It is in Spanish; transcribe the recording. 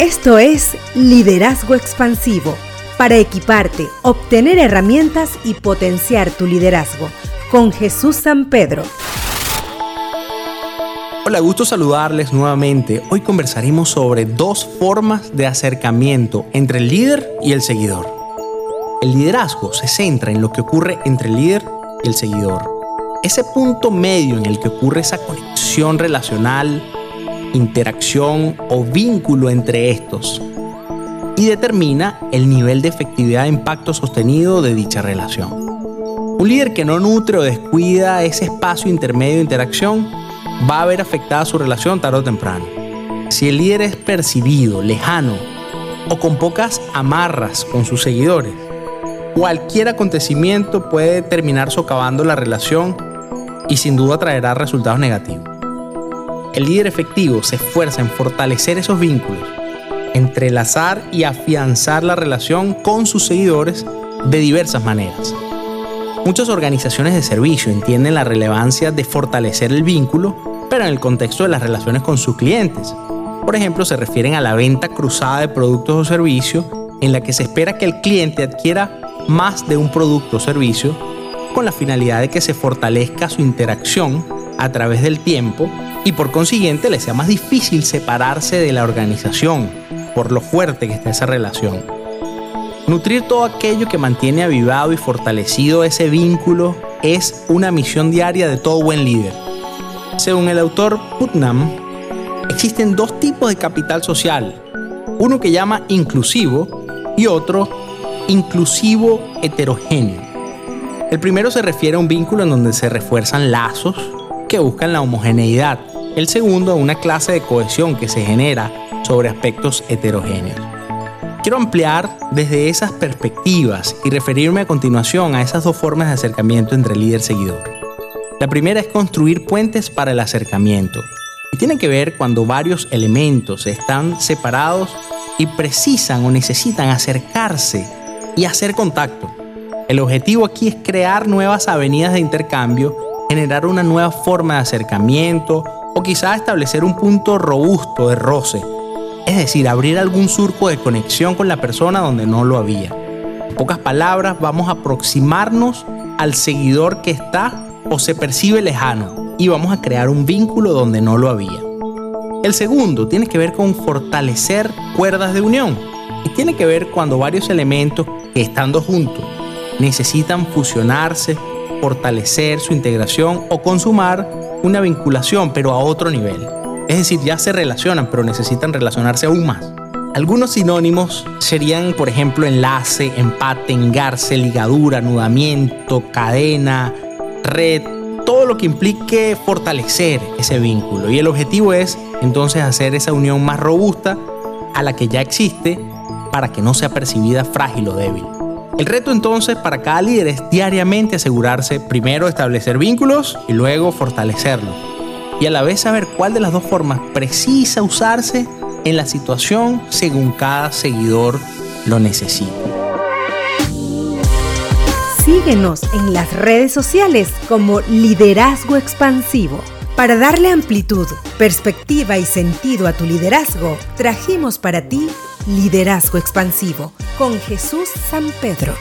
Esto es Liderazgo Expansivo, para equiparte, obtener herramientas y potenciar tu liderazgo, con Jesús San Pedro. Hola, gusto saludarles nuevamente. Hoy conversaremos sobre dos formas de acercamiento entre el líder y el seguidor. El liderazgo se centra en lo que ocurre entre el líder y el seguidor. Ese punto medio en el que ocurre esa conexión relacional, interacción o vínculo entre estos y determina el nivel de efectividad e impacto sostenido de dicha relación. Un líder que no nutre o descuida ese espacio intermedio de interacción va a ver afectada su relación tarde o temprano. Si el líder es percibido, lejano o con pocas amarras con sus seguidores, cualquier acontecimiento puede terminar socavando la relación y sin duda traerá resultados negativos. El líder efectivo se esfuerza en fortalecer esos vínculos, entrelazar y afianzar la relación con sus seguidores de diversas maneras. Muchas organizaciones de servicio entienden la relevancia de fortalecer el vínculo, pero en el contexto de las relaciones con sus clientes. Por ejemplo, se refieren a la venta cruzada de productos o servicios en la que se espera que el cliente adquiera más de un producto o servicio con la finalidad de que se fortalezca su interacción a través del tiempo y por consiguiente le sea más difícil separarse de la organización por lo fuerte que está esa relación. Nutrir todo aquello que mantiene avivado y fortalecido ese vínculo es una misión diaria de todo buen líder. Según el autor Putnam, existen dos tipos de capital social, uno que llama inclusivo y otro inclusivo heterogéneo. El primero se refiere a un vínculo en donde se refuerzan lazos que buscan la homogeneidad el segundo, una clase de cohesión que se genera sobre aspectos heterogéneos. Quiero ampliar desde esas perspectivas y referirme a continuación a esas dos formas de acercamiento entre líder y seguidor. La primera es construir puentes para el acercamiento y tiene que ver cuando varios elementos están separados y precisan o necesitan acercarse y hacer contacto. El objetivo aquí es crear nuevas avenidas de intercambio, generar una nueva forma de acercamiento o quizá establecer un punto robusto de roce, es decir, abrir algún surco de conexión con la persona donde no lo había. En pocas palabras, vamos a aproximarnos al seguidor que está o se percibe lejano y vamos a crear un vínculo donde no lo había. El segundo tiene que ver con fortalecer cuerdas de unión y tiene que ver cuando varios elementos que estando juntos necesitan fusionarse, fortalecer su integración o consumar una vinculación, pero a otro nivel. Es decir, ya se relacionan, pero necesitan relacionarse aún más. Algunos sinónimos serían, por ejemplo, enlace, empate, engarce, ligadura, anudamiento, cadena, red, todo lo que implique fortalecer ese vínculo. Y el objetivo es entonces hacer esa unión más robusta a la que ya existe para que no sea percibida frágil o débil. El reto entonces para cada líder es diariamente asegurarse primero establecer vínculos y luego fortalecerlos. Y a la vez saber cuál de las dos formas precisa usarse en la situación según cada seguidor lo necesite. Síguenos en las redes sociales como Liderazgo Expansivo. Para darle amplitud, perspectiva y sentido a tu liderazgo, trajimos para ti Liderazgo Expansivo con Jesús San Pedro.